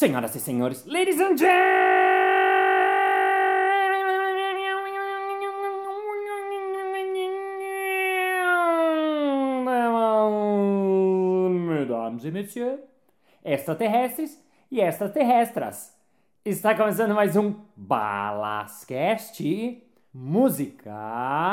Senhoras e senhores, ladies and gentlemen, mesdames e messieurs, extraterrestres e extraterrestras. Está começando mais um Balascast Música.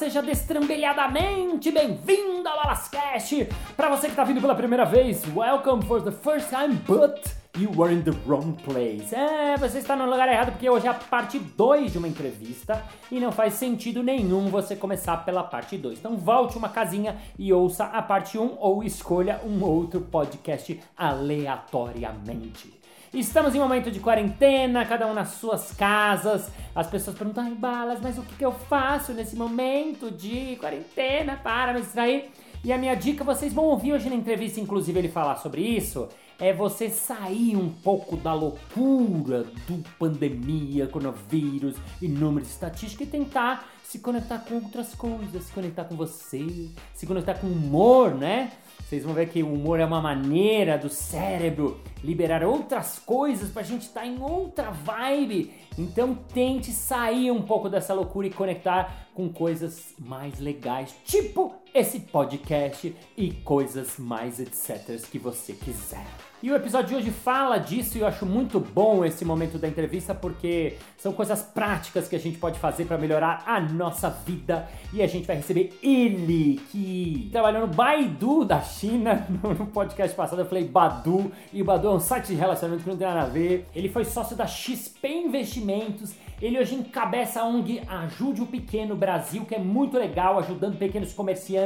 Seja destrambelhadamente bem-vindo ao Balascast! Para você que está vindo pela primeira vez, welcome for the first time, but you were in the wrong place. É, você está no lugar errado porque hoje é a parte 2 de uma entrevista e não faz sentido nenhum você começar pela parte 2. Então volte uma casinha e ouça a parte 1 um, ou escolha um outro podcast aleatoriamente. Estamos em momento de quarentena, cada um nas suas casas. As pessoas perguntam, ai, balas, mas o que, que eu faço nesse momento de quarentena para me distrair? E a minha dica, vocês vão ouvir hoje na entrevista, inclusive, ele falar sobre isso, é você sair um pouco da loucura do pandemia, coronavírus e números estatísticos e tentar se conectar com outras coisas, se conectar com você, se conectar com humor, né? Vocês vão ver que o humor é uma maneira do cérebro liberar outras coisas pra gente estar em outra vibe. Então tente sair um pouco dessa loucura e conectar com coisas mais legais, tipo esse podcast e coisas mais etc que você quiser. E o episódio de hoje fala disso e eu acho muito bom esse momento da entrevista porque são coisas práticas que a gente pode fazer para melhorar a nossa vida. E a gente vai receber ele, que trabalhou no Baidu da China. No podcast passado eu falei Badu, e Badu é um site de relacionamento que não tem nada a ver. Ele foi sócio da XP Investimentos. Ele hoje encabeça a ONG Ajude o Pequeno Brasil, que é muito legal, ajudando pequenos comerciantes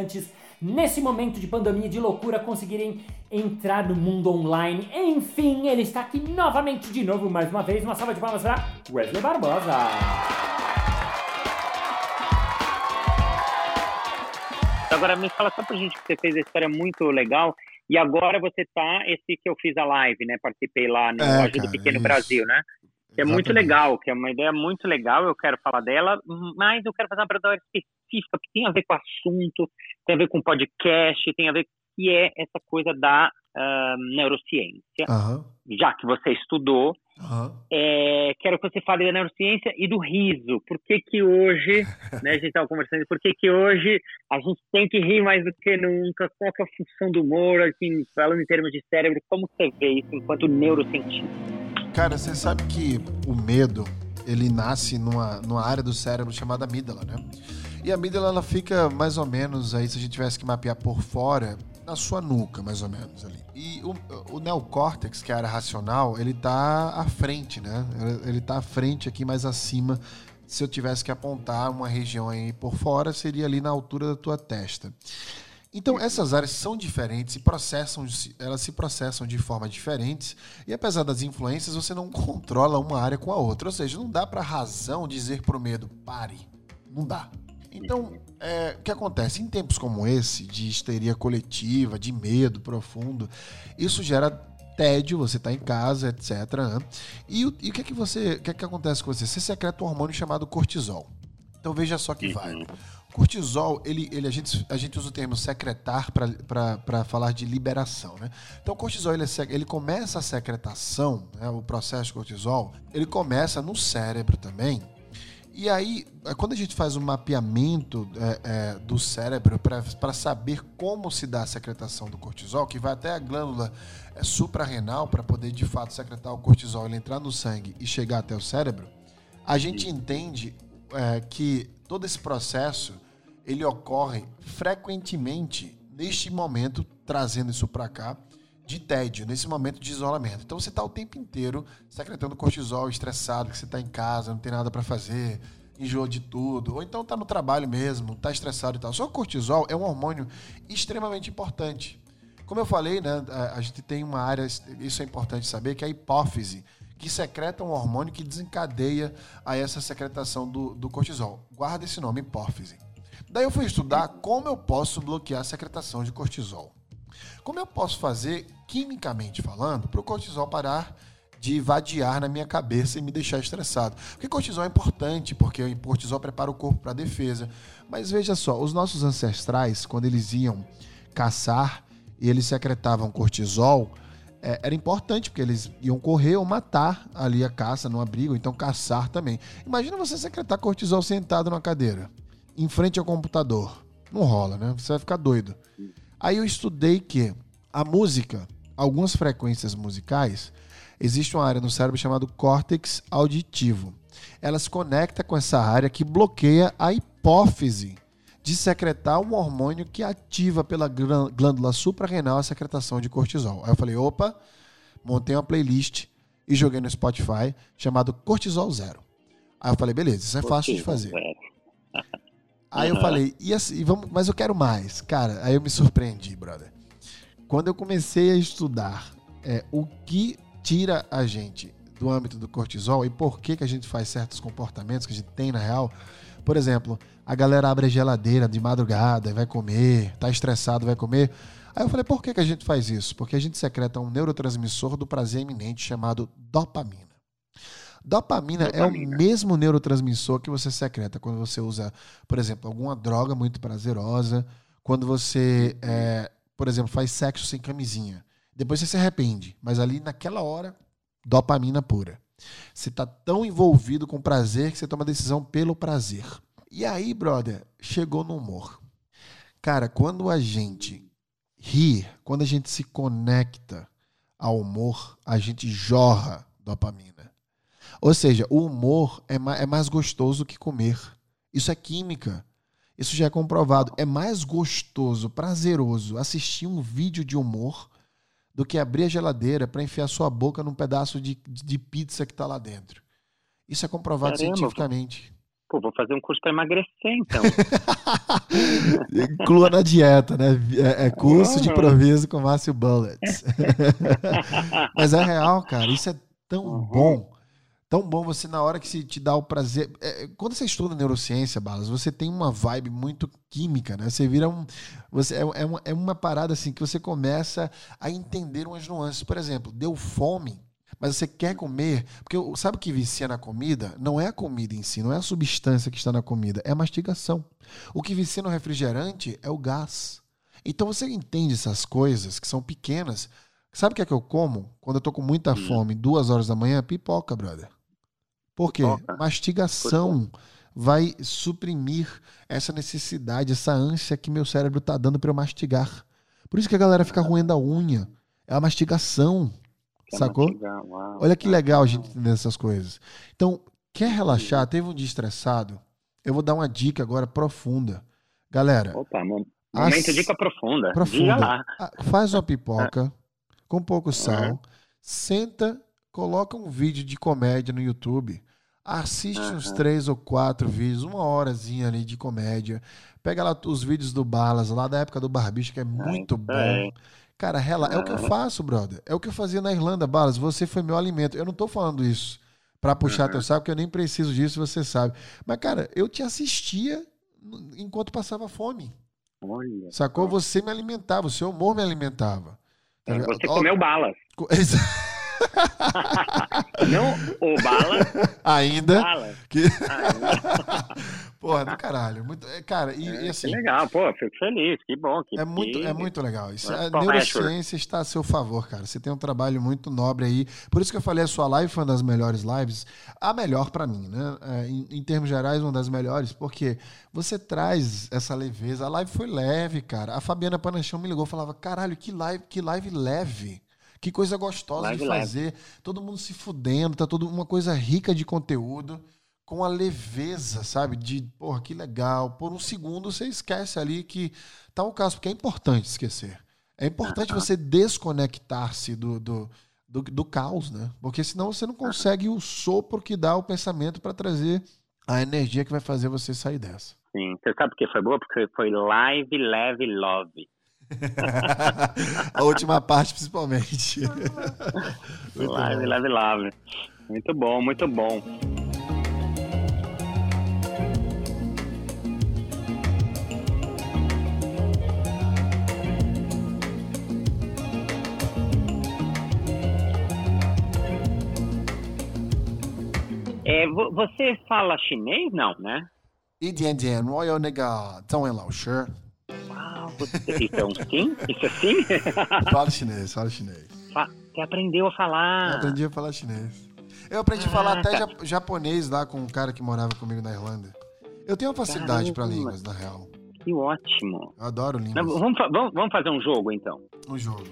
nesse momento de pandemia de loucura conseguirem entrar no mundo online. Enfim, ele está aqui novamente de novo, mais uma vez. Uma salva de palmas para Wesley Barbosa. Agora me fala só pra gente que você fez a história muito legal. E agora você tá, esse que eu fiz a live, né? Participei lá no É, Ajuda cara, Pequeno isso. Brasil, né? Que é muito legal, que é uma ideia muito legal, eu quero falar dela, mas eu quero fazer uma pergunta específica, que tem a ver com o assunto, tem a ver com podcast, tem a ver que é essa coisa da ah, neurociência. Aham, Já que você estudou, aham. é, quero que você fale da neurociência e do riso. Por que que hoje, né, a gente estava conversando, por que que hoje a gente tem que rir mais do que nunca? Qual que é a função do humor, assim, falando em termos de cérebro, como você vê isso enquanto neurocientista? Cara, você sabe que o medo, ele nasce numa, numa área do cérebro chamada amígdala, né? E a amígdala, ela fica mais ou menos aí, se a gente tivesse que mapear por fora, na sua nuca, mais ou menos ali. E o, o neocórtex, que é a área racional, ele tá à frente, né? Ele tá à frente aqui, mais acima. Se eu tivesse que apontar uma região aí por fora, seria ali na altura da tua testa. Então, essas áreas são diferentes e processam, elas se processam de forma diferentes. E apesar das influências, você não controla uma área com a outra. Ou seja, não dá para a razão dizer para o medo, pare. Não dá. Então, é, o que acontece? Em tempos como esse, de histeria coletiva, de medo profundo, isso gera tédio, você está em casa, etc. né? E, o, e o que é que você. O que é que acontece com você? Você secreta um hormônio chamado cortisol. Então veja só que vai. Cortisol, ele, ele, a, gente, a gente usa o termo secretar para falar de liberação. Né? Então, o cortisol ele, é ele começa a secretação, né, o processo de cortisol, ele começa no cérebro também. E aí, é, quando a gente faz um mapeamento é, é, do cérebro para saber como se dá a secretação do cortisol, que vai até a glândula é, suprarrenal para poder de fato secretar o cortisol, ele entrar no sangue e chegar até o cérebro, a gente entende é, que todo esse processo ele ocorre frequentemente neste momento, trazendo isso para cá, de tédio, nesse momento de isolamento. Então você está o tempo inteiro secretando cortisol, estressado, que você está em casa, não tem nada para fazer, enjoa de tudo, ou então está no trabalho mesmo, está estressado e tal. Só o cortisol é um hormônio extremamente importante. Como eu falei, né, a, a gente tem uma área, isso é importante saber, que é a hipófise, que secreta um hormônio que desencadeia a essa secretação do, do cortisol. Guarda esse nome, hipófise. Daí eu fui estudar como eu posso bloquear a secretação de cortisol. Como eu posso fazer, quimicamente falando, para o cortisol parar de vadiar na minha cabeça e me deixar estressado. Porque cortisol é importante, porque o cortisol prepara o corpo para a defesa. Mas veja só, os nossos ancestrais, quando eles iam caçar e eles secretavam cortisol, é, era importante, porque eles iam correr ou matar ali a caça no abrigo, então caçar também. Imagina você secretar cortisol sentado numa cadeira, em frente ao computador. Não rola, né? Você vai ficar doido. Aí eu estudei que a música, algumas frequências musicais, existe uma área no cérebro chamada córtex auditivo. Ela se conecta com essa área que bloqueia a hipófise de secretar um hormônio que ativa pela glândula suprarrenal a secretação de cortisol. Aí eu falei, opa, montei uma playlist e joguei no Spotify chamado Cortisol Zero. Aí eu falei, beleza, isso é fácil de fazer. Aí eu falei, e assim, vamos, mas eu quero mais. Cara, aí eu me surpreendi, brother. Quando eu comecei a estudar é, o que tira a gente do âmbito do cortisol e por que, que a gente faz certos comportamentos que a gente tem na real, por exemplo, a galera abre a geladeira de madrugada e vai comer, tá estressado, vai comer. Aí eu falei, por que, que a gente faz isso? Porque a gente secreta um neurotransmissor do prazer iminente chamado dopamina. Dopamina, dopamina, é o mesmo neurotransmissor que você secreta quando você usa, por exemplo, alguma droga muito prazerosa, quando você, é, por exemplo, faz sexo sem camisinha. Depois você se arrepende, mas ali naquela hora, dopamina pura. Você tá tão envolvido com prazer que você toma decisão pelo prazer. E aí, brother, chegou no humor. Cara, quando a gente ri, quando a gente se conecta ao humor, a gente jorra dopamina. Ou seja, o humor é mais, é mais gostoso que comer. Isso é química. Isso já é comprovado. É mais gostoso, prazeroso assistir um vídeo de humor do que abrir a geladeira para enfiar sua boca num pedaço de, de pizza que está lá dentro. Isso é comprovado Caramba, cientificamente. Pô, vou fazer um curso para emagrecer, então. Inclua na dieta, né? É, é curso de improviso com Márcio Bullets. Mas é real, cara. Isso é tão uhum. bom. Tão bom você, na hora que se te dá o prazer. É, quando você estuda neurociência, Balas, você tem uma vibe muito química, né? Você vira um. Você, é, é, uma, é uma parada assim que você começa a entender umas nuances. Por exemplo, deu fome, mas você quer comer. Porque sabe o que vicia na comida? Não é a comida em si, não é a substância que está na comida, é a mastigação. O que vicia no refrigerante é o gás. Então você entende essas coisas que são pequenas. Sabe o que é que eu como? Quando eu tô com muita hum. fome, duas horas da manhã, pipoca, brother. Por quê? Pipoca. Mastigação vai suprimir essa necessidade, essa ânsia que meu cérebro tá dando para eu mastigar. Por isso que a galera fica roendo a unha. É a mastigação. Quer sacou? Uau, Olha que legal a gente entender essas coisas. Então, quer relaxar? Teve um dia estressado? Eu vou dar uma dica agora profunda. Galera. Opa, momento as... dica profunda. Profunda. Faz uma pipoca com pouco sal, uhum. senta, coloca um vídeo de comédia no YouTube, assiste uhum. uns três ou quatro vídeos, uma horazinha ali de comédia, pega lá os vídeos do Balas, lá da época do Barbicho, que é muito bom. É. Cara, rela, é o que eu faço, brother. É o que eu fazia na Irlanda, Balas. Você foi meu alimento. Eu não tô falando isso para puxar uhum. teu saco, porque eu nem preciso disso, você sabe. Mas, cara, eu te assistia enquanto passava fome. Olha. Sacou? Você me alimentava, o seu humor me alimentava. Tá você comeu balas. Não o bala. Ainda. Bala. Que... Ainda. Porra, do caralho. Muito, é, cara, e, é, e assim. Que legal, pô, fico feliz, que bom. Que, é, muito, é muito legal. Isso, a neurociência está a seu favor, cara. Você tem um trabalho muito nobre aí. Por isso que eu falei, a sua live foi uma das melhores lives. A melhor para mim, né? É, em, em, termos gerais, uma das melhores, porque você traz essa leveza. A live foi leve, cara. A Fabiana Panachão me ligou e falava: caralho, que live, que live leve. Que coisa gostosa de fazer. Live. Todo mundo se fudendo, tá tudo uma coisa rica de conteúdo, com a leveza, sabe? De, porra, que legal. Por um segundo você esquece ali que tá o caso, porque é importante esquecer. É importante você desconectar-se do, do, do, do, caos, né? Porque senão você não consegue o sopro que dá o pensamento para trazer a energia que vai fazer você sair dessa. Sim, você sabe por que foi boa? Porque foi live, leve, love. a última parte, principalmente. live, live, live. Muito bom, muito bom. É, vo- você fala chinês? Não, né? 一点点，我有那个中文老师， Uau, é um sim? Isso é sim? fala chinês, fala chinês. Você aprendeu a Eu falar. aprendi a falar chinês. Eu aprendi a falar Ah, até tá. ja- japonês lá com um cara que morava comigo na Irlanda. Eu tenho uma facilidade pra Caramba. línguas, na real. Que ótimo. Eu adoro Não, línguas. vamos, fa- vamos- vamos fazer um jogo, então. Um jogo.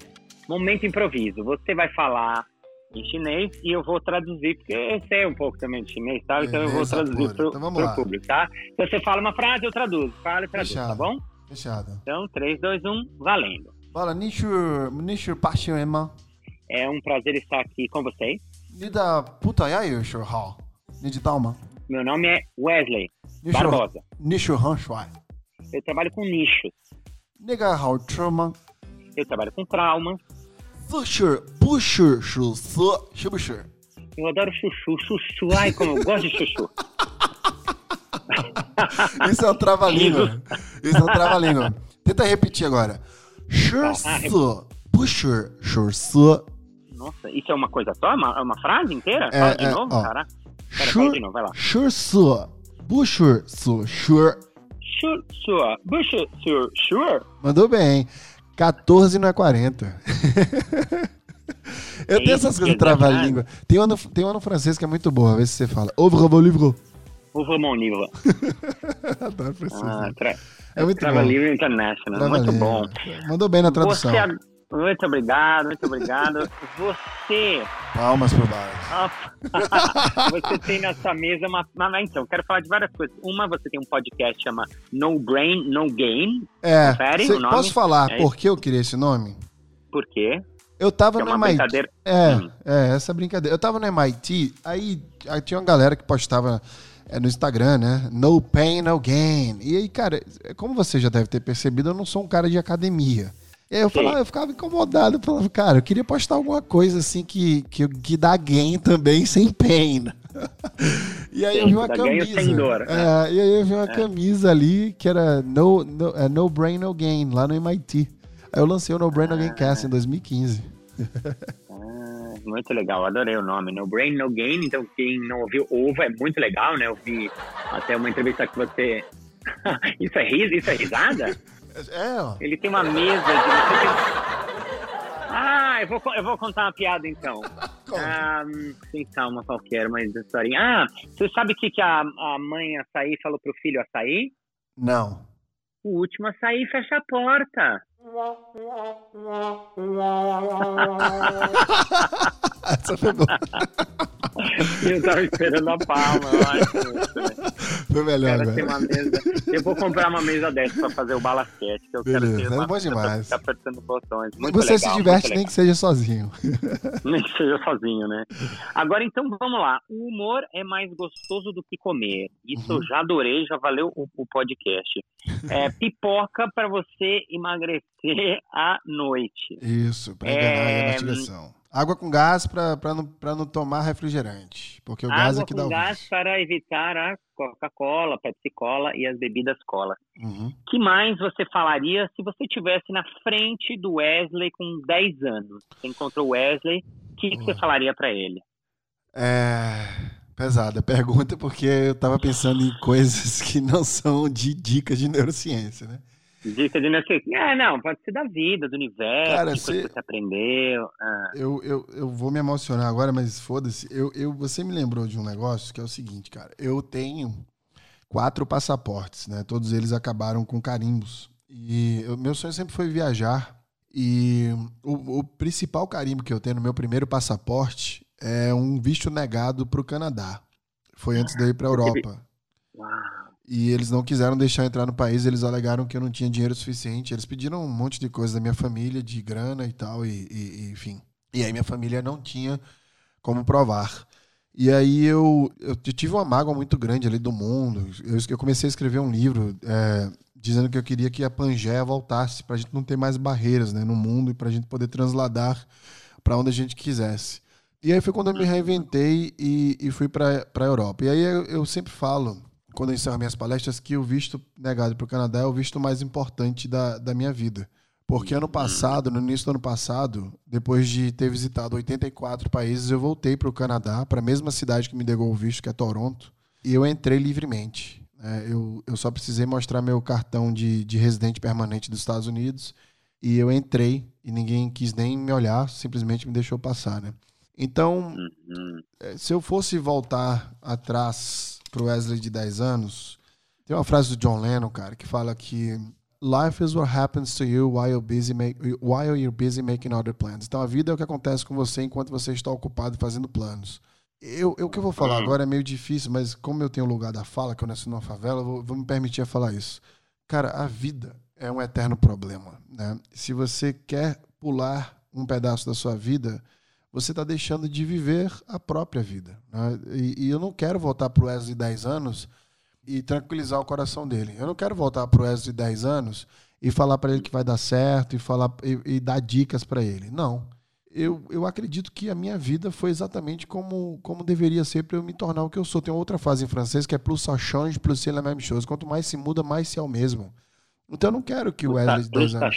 Momento improviso. Você vai falar em chinês e eu vou traduzir, porque eu sei um pouco também de chinês, tá? Então eu vou traduzir pro, Então vamos público, tá? Então você fala uma frase, eu traduzo. Fala e traduz, Fechado. tá bom? Fechado. Então, 3, 2, 1, valendo. Bora, Nishu, Nishu Passion Emma. É um prazer estar aqui com vocês. Nida Putayai Shurhao. Niditauma. Meu nome é Wesley nishu, Barbosa. Han Shuai. Eu trabalho com nichos. Nega Hao Trauma. Eu trabalho com traumas. Sushu, Bushu, Shusu, Shubushu. Eu adoro chuchu, chuchu, ai como eu gosto de chuchu. Isso é um trava-língua. Isso é um trava-língua. Tenta repetir agora. Shursu. Tá. Pusher. Shursu. Nossa, isso é uma coisa só? Uma, uma frase inteira? É, fala de é, novo, cara. Pera, shur, fala de novo, vai lá. Shursu. Pusher. Su. Shur. Shursu. Pusher. Su. Shur. Mandou bem. 14 não é 40. Eu tenho essas é coisas trava-língua. É tem, uma no, francês que é muito boa, vê se você fala. Ouvre mon livre. Uva mon livre. Adoro francês. Ah, né? tra... É muito Trava bom. Livre International. Muito Trava-língua. bom. Mandou bem na tradução. Você, ag- muito obrigado, muito obrigado. Você, Palmas pro bar. ah, você tem na sua mesa uma, uma- Então, quero falar de várias coisas. Uma, você tem um podcast que chama No Brain, No Game. É, Confere cê- o nome? posso falar É por que eu queria esse nome? Por quê? Eu tava é no MIT. brincadeira. É, Hum. é, essa brincadeira. Eu tava no MIT, aí, aí tinha uma galera que postava é, no Instagram, né? No pain, no gain. E aí, cara, como você já deve ter percebido, eu não sou um cara de academia. E aí eu, falava, eu ficava incomodado, eu falava, cara, eu queria postar alguma coisa assim que, que, que dá gain também sem pain. e aí eu Sim, vi uma camisa. dor, É, e aí eu vi uma camisa ali que era no, no, é, no Brain No Gain, lá no MIT. Aí eu lancei o No Brain No Gain Cast em 2015. Muito legal, adorei o nome. No Brain, No Gain. Então, quem não ouviu, ouva. É muito legal, né? Eu vi até uma entrevista que você... isso é riso? Isso é risada? É, ó. Ele tem uma mesa de... Ah, eu vou, eu vou contar uma piada, então. Ah, pensar uma qualquer, mas historinha. Ah, você sabe o que, que a, a mãe açaí falou pro filho açaí? Não. O último açaí fecha a porta. Essa foi boa. Eu tava esperando a palma, eu acho. Foi melhor agora. uma mesa. Eu vou comprar uma mesa dessa pra fazer o balasquete. Que eu Beleza, quero ter é uma bom mesa pra demais. ficar apertando botões. Muito Você legal, se diverte nem que seja sozinho. nem que seja sozinho, né? Agora então vamos lá. O humor é mais gostoso do que comer. Isso Uhum. eu já adorei, já valeu o, o podcast. É, pipoca pra você emagrecer à noite. Isso, pra enganar É, a mastigação. Água com gás pra, pra, não, pra não tomar refrigerante. Porque o gás Água é que dá com o gás vício. para evitar a Coca-Cola, Pepsi-Cola e as bebidas cola. Uhum. que mais você falaria se você tivesse na frente do Wesley com 10 anos? Você encontrou o Wesley, o que, que você Hum. falaria pra ele? É. Pesada pergunta, porque eu tava pensando em coisas que não são de dicas de neurociência, né? Dica de não sei. É, não, pode ser da vida, do universo, Cara, você- que você aprendeu. Ah, Eu, eu, eu vou me emocionar agora, mas foda-se. Eu, eu, você me lembrou de um negócio que é o seguinte, cara. Eu tenho quatro passaportes, né? Todos eles acabaram com carimbos. E o meu sonho sempre foi viajar. E o, o principal carimbo que eu tenho no meu primeiro passaporte é um visto negado para o Canadá. Foi antes de eu ir para a Europa. uau. E eles não quiseram deixar entrar no país, eles alegaram que eu não tinha dinheiro suficiente. Eles pediram um monte de coisa da minha família, de grana e tal, e, e- enfim. E aí minha família não tinha como provar. E aí eu, eu tive uma mágoa muito grande ali do mundo. Eu, eu comecei a escrever um livro é, dizendo que eu queria que a Pangeia voltasse pra gente não ter mais barreiras né, no mundo e pra gente poder transladar para onde a gente quisesse. E aí foi quando eu me reinventei e, e fui para a Europa. E aí eu, eu sempre falo, quando eu encerro minhas palestras, que o visto negado para o Canadá é o visto mais importante da, da minha vida. Porque ano passado, no início do ano passado, depois de ter visitado 84 países, eu voltei para o Canadá, para a mesma cidade que me deu o visto, que é Toronto, e eu entrei livremente. É, eu, eu só precisei mostrar meu cartão de, de residente permanente dos Estados Unidos e eu entrei e ninguém quis nem me olhar, simplesmente me deixou passar, né? Então, uhum. É, se eu fosse voltar atrás pro Wesley de 10 anos, tem uma frase do John Lennon, cara, que fala que life is what happens to you while you're busy, make, while you're busy making other plans. Então, a vida é o que acontece com você enquanto você está ocupado fazendo planos. Eu, eu, o que eu vou falar uhum. agora é meio difícil, mas como eu tenho o lugar da fala, que eu nasci numa favela, vou, vou me permitir falar isso. Cara, a vida é um eterno problema. Né? Se você quer pular um pedaço da sua vida, você está deixando de viver a própria vida. Né? E, e, eu não quero voltar para o Wesley de 10 anos e tranquilizar o coração dele. Eu não quero voltar para o Wesley de 10 anos e falar para ele que vai dar certo e, falar, e, e dar dicas para ele. Não eu, eu acredito que a minha vida foi exatamente como, como deveria ser para eu me tornar o que eu sou. Tem outra frase em francês que é plus ça change, plus c'est la même chose. Quanto mais se muda, mais se é o mesmo. Então eu não quero que o Wesley de 10 anos.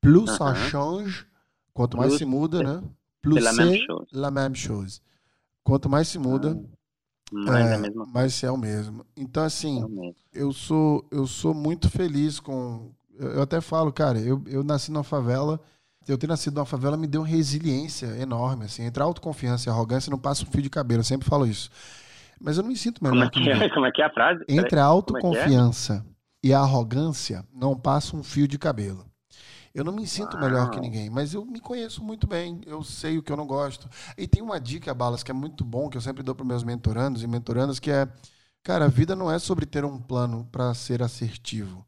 Plus ça change, quanto mais se muda, né? Plus c'est la même chose. Quanto mais se muda, mais é, é se é o mesmo. Então, assim, é eu sou, eu sou muito feliz com. Eu até falo, cara, eu, eu nasci numa favela eu ter nascido numa favela me deu uma resiliência enorme, assim. Entre a autoconfiança e a arrogância não passa um fio de cabelo, eu sempre falo isso. Mas eu não me sinto melhor Como é que, é? Como é que é a frase? Entre a autoconfiança é é? e a arrogância não passa um fio de cabelo. Eu não me sinto Uau. melhor que ninguém, mas eu me conheço muito bem, eu sei o que eu não gosto. E tem uma dica, Balas, que é muito bom, que eu sempre dou para meus mentorandos e mentorandas, que é, cara, a vida não é sobre ter um plano para ser assertivo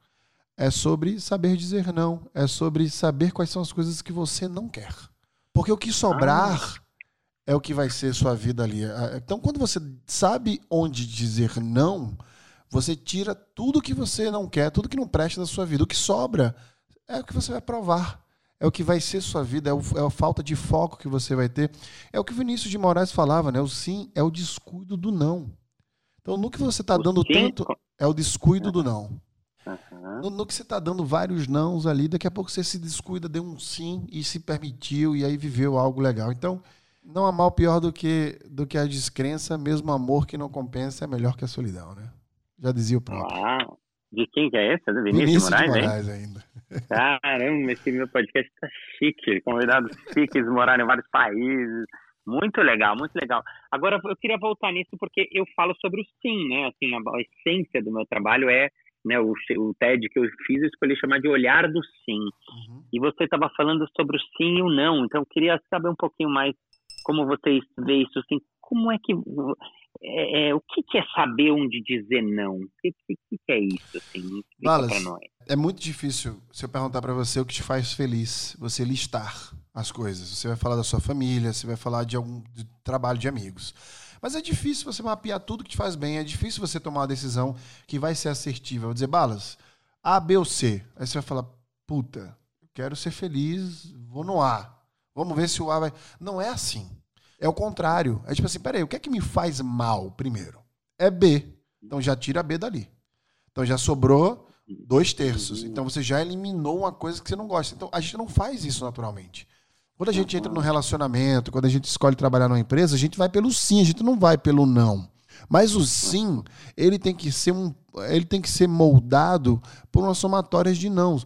é sobre saber dizer não, é sobre saber quais são as coisas que você não quer. Porque o que sobrar ah. é o que vai ser sua vida ali. Então, quando você sabe onde dizer não, você tira tudo que você não quer, tudo que não presta da sua vida. O que sobra é o que você vai provar. É o que vai ser sua vida, é, é a falta de foco que você vai ter. É o que o Vinícius de Moraes falava, né? O sim é o descuido do não. Então, no que você está dando tanto, é o descuido do não. Uhum. No, no, que você está dando vários nãos ali, daqui a pouco você se descuida, deu um sim e se permitiu e aí viveu algo legal. Então, não há mal pior do que, do que a descrença, mesmo amor que não compensa é melhor que a solidão, né? Já dizia o próprio. Uau. De quem que é esse? Do Vinícius, Vinícius Moraes, de Moraes ainda. Caramba, esse meu podcast tá chique. Convidados chiques moraram em vários países. Muito legal, muito legal. Agora, eu queria voltar nisso porque eu falo sobre o sim, né? Assim, a, essência do meu trabalho é né, o, o TED que eu fiz, eu escolhi chamar de Olhar do Sim. Uhum. E você estava falando sobre o sim e o não, então eu queria saber um pouquinho mais como você vê isso, assim, como é que... É, é, o que, que, é saber onde dizer não? O que, que, que é isso, assim? Balas, é muito difícil se eu perguntar para você o que te faz feliz, você listar as coisas. Você vai falar da sua família, você vai falar de algum de trabalho de amigos. Mas é difícil você mapear tudo que te faz bem, é difícil você tomar uma decisão que vai ser assertiva. Vou dizer, Balas, A, B ou C. Aí você vai falar, puta, quero ser feliz, vou no A. Vamos ver se o A vai. Não é assim. É o contrário. É tipo assim, peraí, o que é que me faz mal primeiro? É B. Então já tira B dali. Então já sobrou dois terços. Então você já eliminou uma coisa que você não gosta. Então a gente não faz isso naturalmente. Quando a gente entra no relacionamento, quando a gente escolhe trabalhar numa empresa, a gente vai pelo sim, a gente não vai pelo não. Mas o sim, ele tem que ser um, ele tem que ser moldado por uma somatória de nãos.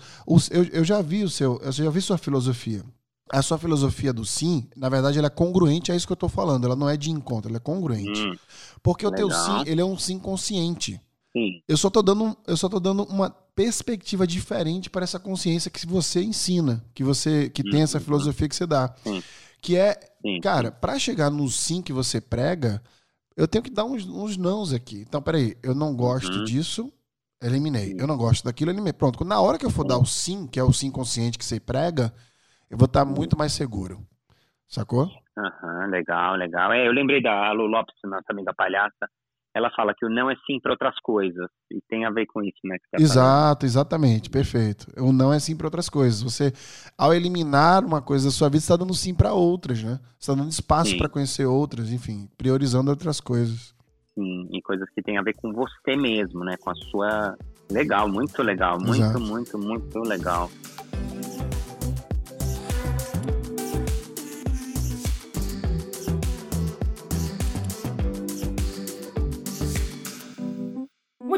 eu, eu já vi o seu, eu já vi sua filosofia. A sua filosofia do sim, na verdade, ela é congruente a isso que eu estou falando. Ela não é de encontro, ela é congruente. Hum, Porque legal. o teu sim, ele é um sim consciente. Sim. Eu só tô dando, eu só tô dando uma perspectiva diferente para essa consciência que você ensina, que você que tem essa uhum. filosofia que você dá. Sim. Que é, sim, cara, para chegar no sim que você prega, eu tenho que dar uns, uns nãos aqui. Então, peraí, eu não gosto uhum. disso, eliminei. Eu não gosto daquilo, eliminei. Pronto, na hora que eu for dar o sim, que é o sim consciente que você prega, eu vou estar muito mais seguro. Sacou? Aham, uhum, legal, legal. É, eu lembrei da Lu Lopes, nossa amiga palhaça, ela fala que o não é sim para outras coisas. E tem a ver com isso, né? Tá Exato, falando. exatamente, perfeito. O não é sim para outras coisas. Você, ao eliminar uma coisa da sua vida, está dando sim para outras, né? Você está dando espaço para conhecer outras, enfim, priorizando outras coisas. Sim, e coisas que tem a ver com você mesmo, né? Com a sua. Legal, muito legal. Muito, Exato. muito, muito legal.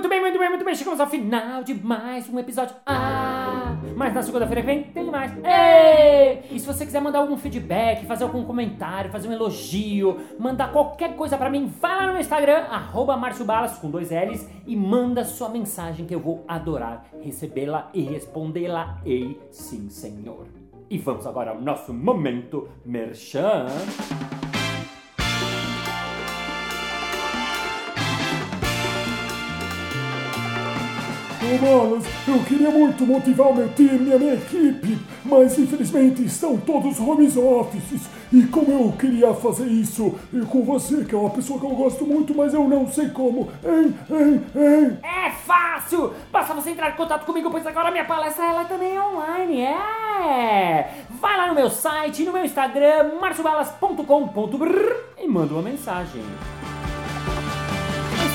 Muito bem, muito bem, muito bem. Chegamos ao final de mais um episódio. Ah, mas na segunda-feira que vem tem mais. Ei! E se você quiser mandar algum feedback, fazer algum comentário, fazer um elogio, mandar qualquer coisa pra mim, vai lá no Instagram, arroba Balas, com dois L's, e manda sua mensagem que eu vou adorar recebê-la e respondê-la. Ei, sim, senhor. E vamos agora ao nosso momento merchan. Malas, eu queria muito motivar meu time e a minha equipe, mas infelizmente estão todos home offices. E como eu queria fazer isso com você, que é uma pessoa que eu gosto muito, mas eu não sei como, hein, hein, hein? É fácil! Basta você entrar em contato comigo, pois agora minha palestra ela também é online, é! Vai lá no meu site, no meu Instagram, marciobalas.com.br e manda uma mensagem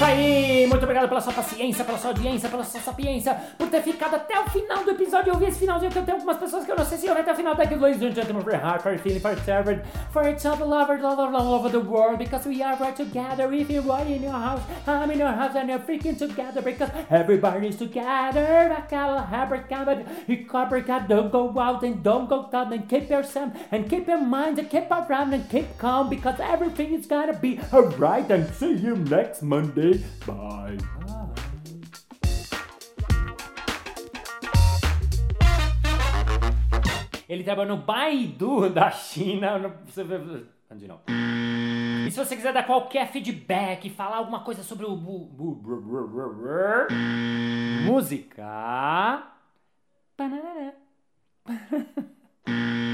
isso aí! Muito obrigado pela sua paciência, pela sua audiência, pela sua sapiência, por ter ficado até o final do episódio. Eu vi esse finalzinho que eu tenho algumas pessoas que eu não sei se eu até o final. Thank you, ladies and gentlemen, for heart, for feeling, for servant, for each other, lovers all, all, over the world. Because we are right together. If you're right in your house, I'm in your house, and you're freaking together. Because everybody's together. I can't have it, but you don't go out and don't go down and keep yourself and keep your mind and keep around and keep calm because everything is gonna be alright. And see you next Monday. Bye. Ele trabalhou no Baidu da China. No... De. E se você quiser dar qualquer feedback, falar alguma coisa sobre o música.